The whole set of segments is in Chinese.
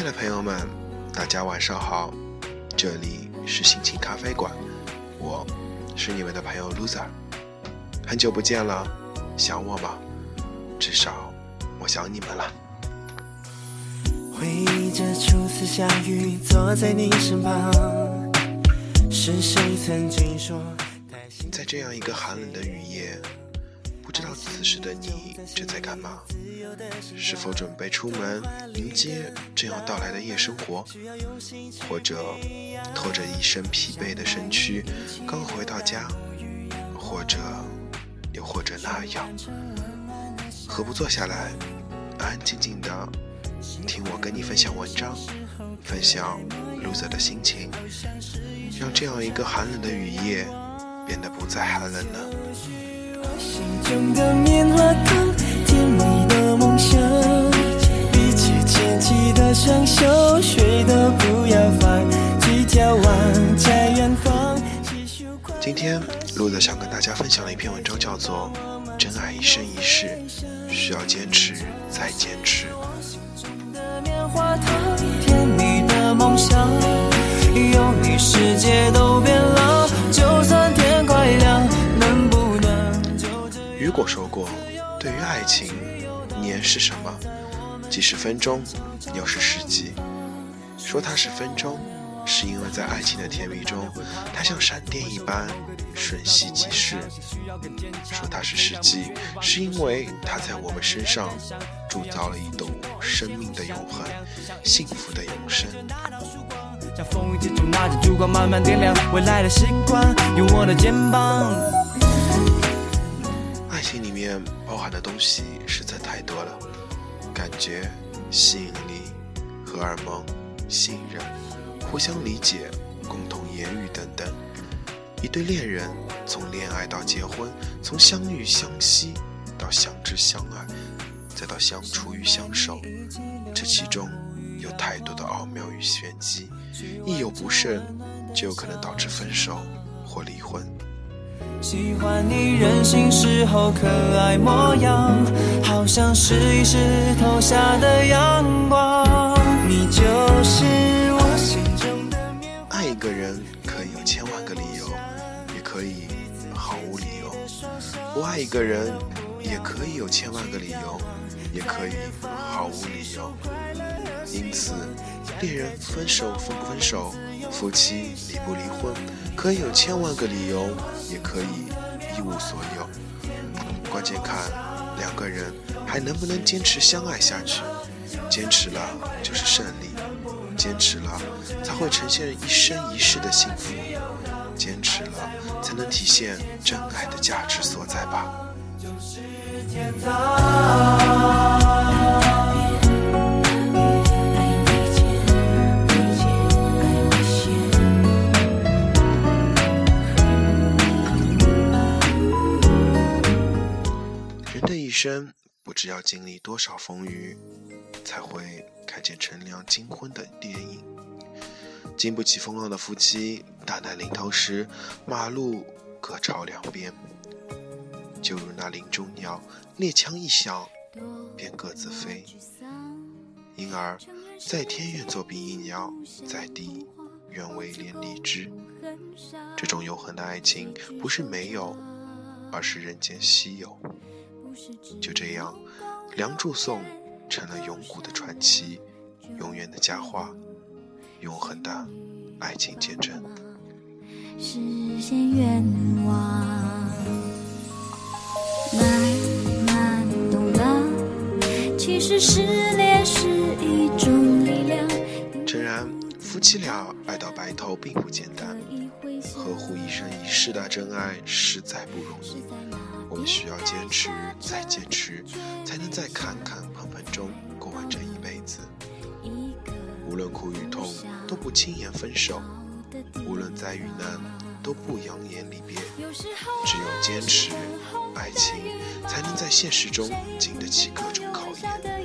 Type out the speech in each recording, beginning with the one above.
亲爱的朋友们，大家晚上好，这里是心情咖啡馆，我是你们的朋友 loser，很久不见了，想我吗？至少我想你们了。回忆着初次相遇，坐在你身旁，是谁曾经说？在这样一个寒冷的雨夜。不知道此时的你正在干嘛？是否准备出门迎接正要到来的夜生活？或者拖着一身疲惫的身躯刚回到家？或者又或者那样？何不坐下来，安安静静的听我跟你分享文章，分享 loser 的心情，让这样一个寒冷的雨夜变得不再寒冷呢？起的双手，谁都不要放弃，眺望在远方。今天录的想跟大家分享的一篇文章叫做《真爱一生一世，需要坚持再坚持》。雨果说过：“对于爱情，年是什么？既是分钟，又是世纪。说它是分钟，是因为在爱情的甜蜜中，它像闪电一般瞬息即逝；说它是世纪，是因为它在我们身上铸造了一种生命的永恒、幸福的永生。”爱情里面包含的东西实在太多了，感觉、吸引力、荷尔蒙、信任、互相理解、共同言语等等。一对恋人从恋爱到结婚，从相遇相惜到相知相爱，再到相处与相守，这其中有太多的奥妙与玄机，一有不慎，就有可能导致分手或离婚。喜欢你任性时候可爱模样，好像是一石头下的阳光。你就是我心中的棉花。爱一个人可以有千万个理由，也可以毫无理由；不爱一个人也可以有千万个理由，也可以毫无理由。因此，恋人分手分不分手，夫妻离不离婚，可以有千万个理由。也可以一无所有，关键看两个人还能不能坚持相爱下去。坚持了就是胜利，坚持了才会呈现一生一世的幸福，坚持了才能体现真爱的价值所在吧。人的一生不知要经历多少风雨，才会看见乘凉金婚的电影。经不起风浪的夫妻，大难临头时，马路各朝两边。就如那林中鸟，猎枪一响，便各自飞。因而，在天愿作比翼鸟，在地愿为连理枝。这种永恒的爱情，不是没有，而是人间稀有。就这样，《梁祝颂》成了永古的传奇，永远的佳话，永恒的爱情见证。实现愿望，慢慢懂了，其实失恋是一种力量。诚然，夫妻俩爱到白头并不简单，呵护一生一世的真爱实在不容易。我们需要坚持，再坚持，才能在坎坎坷坷中过完这一辈子。无论苦与痛，都不轻言分手；无论灾与难，都不扬言离别。只有坚持，爱情才能在现实中经得起各种考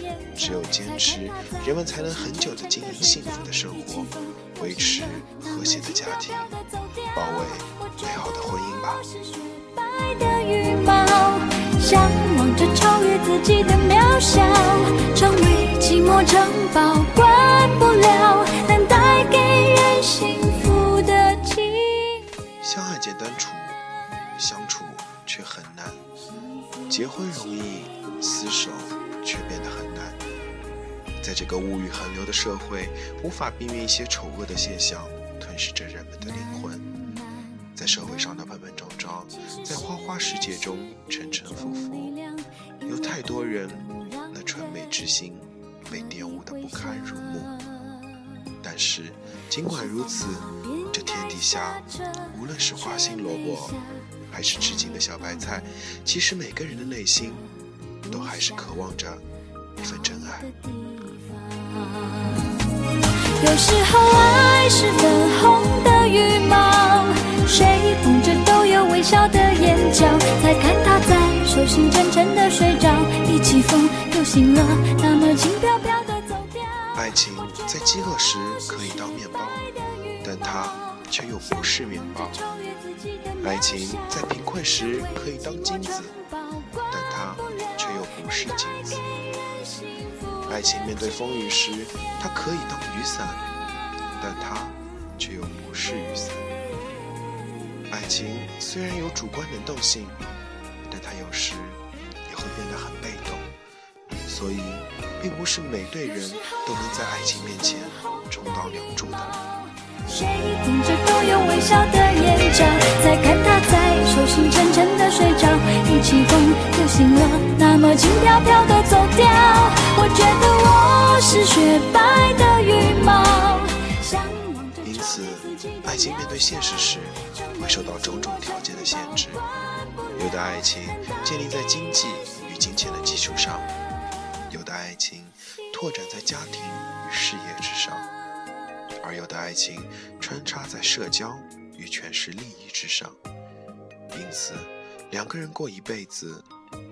验；只有坚持，人们才能很久的经营幸福的生活，维持和谐的家庭，保卫美好的婚姻吧。相爱简单处，相处却很难。结婚容易，厮守却变得很难。在这个物欲横流的社会，无法避免一些丑恶的现象吞噬着人们的灵魂。在社会上的碰碰撞撞，在花花世界中沉沉浮浮，有太多人那纯美之心被玷污的不堪入目。但是，尽管如此，这天底下，无论是花心萝卜，还是吃惊的小白菜，其实每个人的内心，都还是渴望着一份真爱。有时候，爱是粉红的羽毛。谁捧着都笑的眼角，才看他在手心沉沉的睡着，一起风又醒了，那么轻飘飘的走掉。爱情在饥饿时可以当面包，但它却又不是面包。爱情在贫困时可以当金子，但它却又不是金子。爱情面对风雨时，它可以当雨伞，但它却又不是雨伞。爱情虽然有主观能动性，但它有时也会变得很被动，所以并不是每对人都能在爱情面前充当梁祝的。谁捧着都有微笑的眼角，再看他在手心沉沉的睡着，一起风又醒了，那么轻飘飘的走掉。我觉得我是雪白的羽毛。因此，爱情面对现实时。会受到种种条件的限制，有的爱情建立在经济与金钱的基础上，有的爱情拓展在家庭与事业之上，而有的爱情穿插在社交与权势利益之上。因此，两个人过一辈子，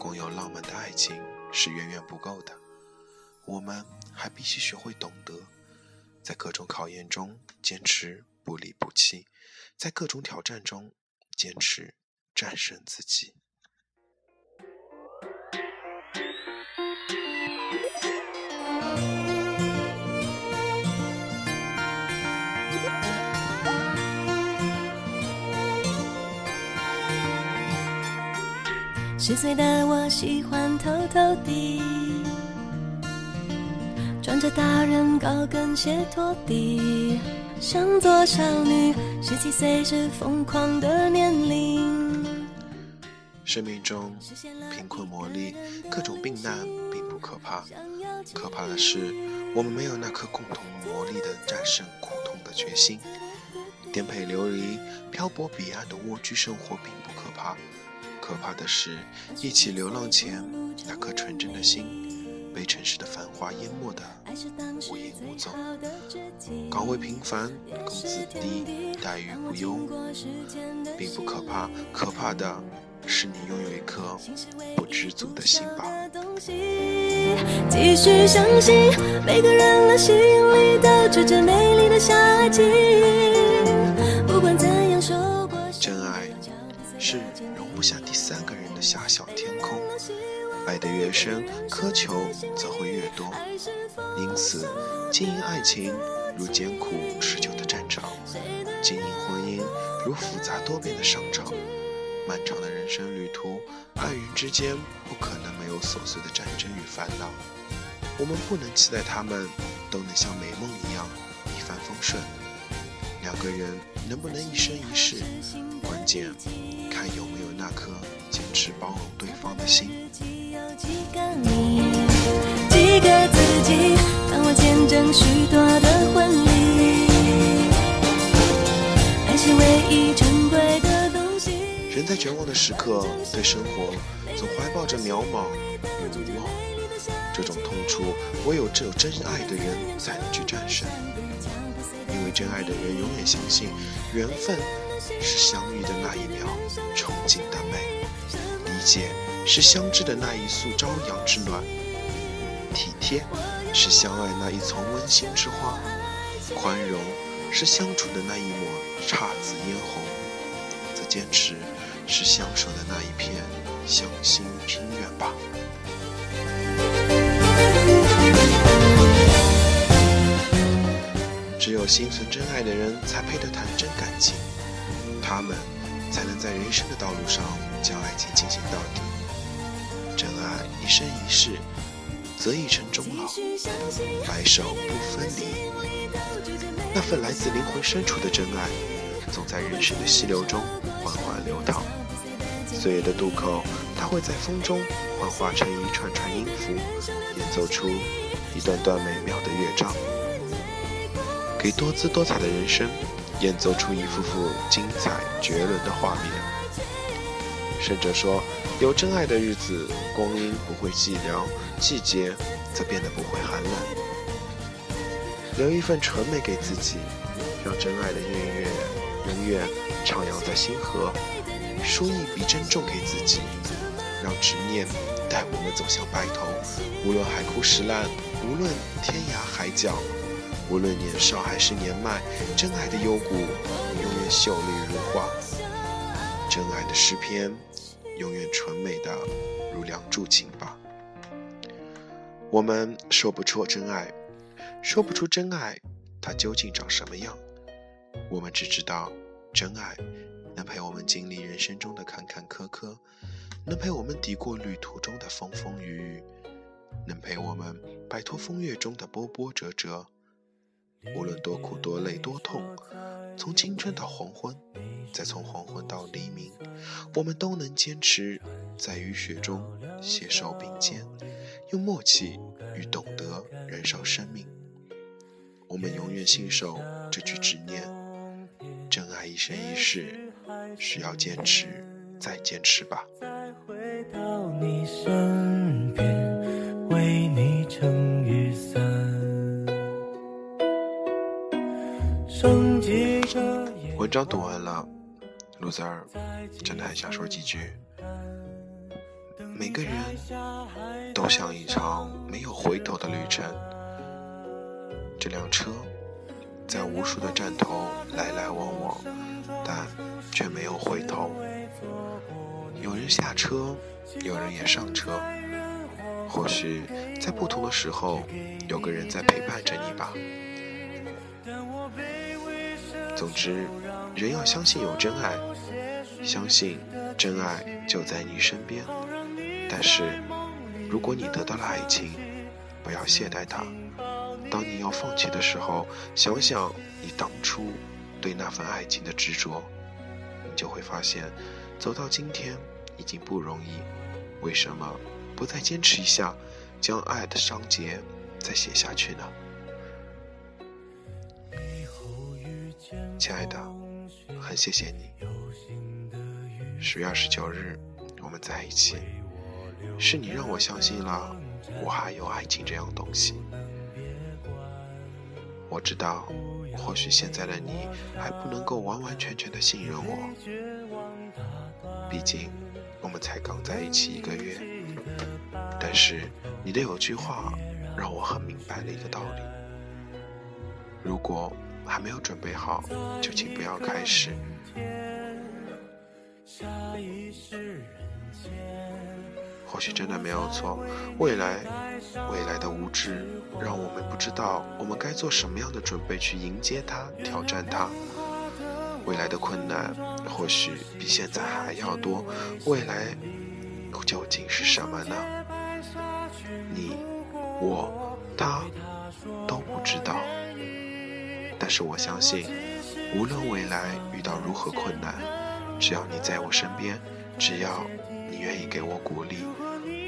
光有浪漫的爱情是远远不够的。我们还必须学会懂得，在各种考验中坚持不离不弃。在各种挑战中坚持战胜自己。十岁的我喜欢偷偷地穿着大人高跟鞋拖地。想做少女，十七岁是疯狂的年龄。生命中贫困磨砺，各种病难并不可怕，可怕的是我们没有那颗共同磨砺的战胜苦痛的决心。颠沛流离、漂泊彼岸的蜗居生活并不可怕，可怕的是一起流浪前那颗纯真的心。被城市的繁华淹没的无影无踪，岗位平凡，工资低，待遇不优，并不可怕，可怕的是你拥有一颗不知足的心吧。继续相信，每个人的心里都住着美丽的夏季。不管怎样说过，真爱是容不下第三个人的狭小天空。爱得越深，苛求则会越多。因此，经营爱情如艰苦持久的战场，经营婚姻如复杂多变的商场。漫长的人生旅途，爱人之间不可能没有琐碎的战争与烦恼。我们不能期待他们都能像美梦一样一帆风顺。两个人能不能一生一世，关键看有没有那颗坚持包容对方的心。几个你，人在绝望的时刻，对生活总怀抱着渺茫与无望。这种痛楚，唯有只有真爱的人才能去战胜。因为真爱的人永远相信，缘分是相遇的那一秒憧憬的美，理解。是相知的那一束朝阳之暖，体贴是相爱那一丛温馨之花，宽容是相处的那一抹姹紫嫣红，则坚持是相守的那一片向心平远吧。只有心存真爱的人才配得谈真感情，他们才能在人生的道路上将爱情进行到底。一生一世，则一程终老，白首不分离。那份来自灵魂深处的真爱，总在人生的溪流中缓缓流淌。岁月的渡口，它会在风中幻化成一串串音符，演奏出一段段美妙的乐章。给多姿多彩的人生演奏出一幅幅精彩绝伦的画面。甚至说，有真爱的日子，光阴不会寂寥，季节则变得不会寒冷。留一份纯美给自己，让真爱的音乐永远徜徉在星河；输一笔珍重给自己，让执念带我们走向白头。无论海枯石烂，无论天涯海角。无论年少还是年迈，真爱的幽谷永远秀丽如画，真爱的诗篇永远纯美的如梁祝情吧。我们说不出真爱，说不出真爱它究竟长什么样，我们只知道真爱能陪我们经历人生中的坎坎坷坷，能陪我们抵过旅途中的风风雨雨，能陪我们摆脱风月中的波波折折。无论多苦多累多痛，从青春到黄昏，再从黄昏到黎明，我们都能坚持在雨雪中携手并肩，用默契与懂得燃烧生命。我们永远信守这句执念：真爱一生一世，需要坚持，再坚持吧。再回到你身边，为你撑雨伞。文章读完了，路子儿真的很想说几句。每个人都像一场没有回头的旅程，这辆车在无数的站头来来往往，但却没有回头。有人下车，有人也上车。或许在不同的时候，有个人在陪伴着你吧。总之，人要相信有真爱，相信真爱就在你身边。但是，如果你得到了爱情，不要懈怠它。当你要放弃的时候，想想你当初对那份爱情的执着，你就会发现，走到今天已经不容易。为什么不再坚持一下，将爱的章节再写下去呢？亲爱的，谢谢你。十月二十九日，我们在一起，是你让我相信了我还有爱情这样东西。我知道，或许现在的你还不能够完完全全的信任我，毕竟我们才刚在一起一个月。但是你的有句话让我很明白了一个道理：如果。还没有准备好，就请不要开始。或许真的没有错，未来，未来的无知让我们不知道我们该做什么样的准备去迎接它、挑战它。未来的困难或许比现在还要多，未来究竟是什么呢？你、我、他都不知道。但是我相信，无论未来遇到如何困难，只要你在我身边，只要你愿意给我鼓励，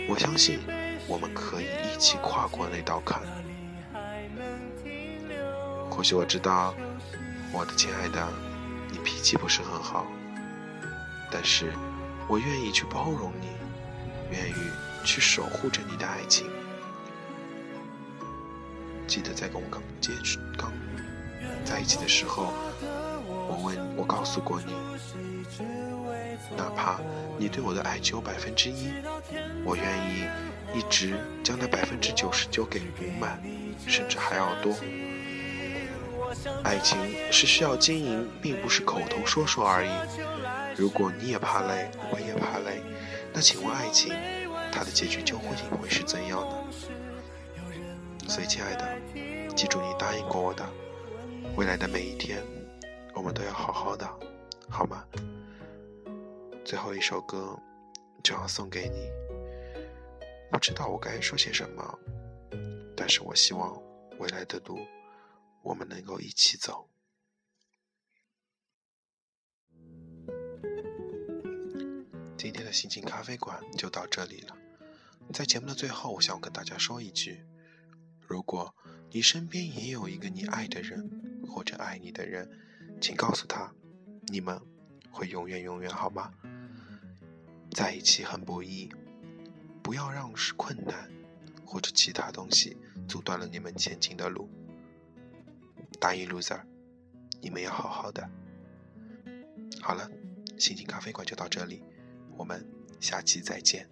我相信我们可以一起跨过那道坎。或许我知道，我的亲爱的，你脾气不是很好，但是我愿意去包容你，愿意去守护着你的爱情。记得在跟我刚接触刚。在一起的时候，我问，我告诉过你，哪怕你对我的爱只有百分之一，我愿意一直将那百分之九十九给补满，甚至还要多。爱情是需要经营，并不是口头说说而已。如果你也怕累，我也怕累，那请问爱情，它的结局究竟会是怎样呢？所以，亲爱的，记住你答应过我的。未来的每一天，我们都要好好的，好吗？最后一首歌就要送给你。不知道我该说些什么，但是我希望未来的路，我们能够一起走。今天的心情咖啡馆就到这里了。在节目的最后，我想跟大家说一句：如果你身边也有一个你爱的人或者爱你的人，请告诉他，你们会永远永远好吗？在一起很不易，不要让是困难或者其他东西阻断了你们前进的路。答应 loser，你们要好好的。好了，心情咖啡馆就到这里。我们下期再见。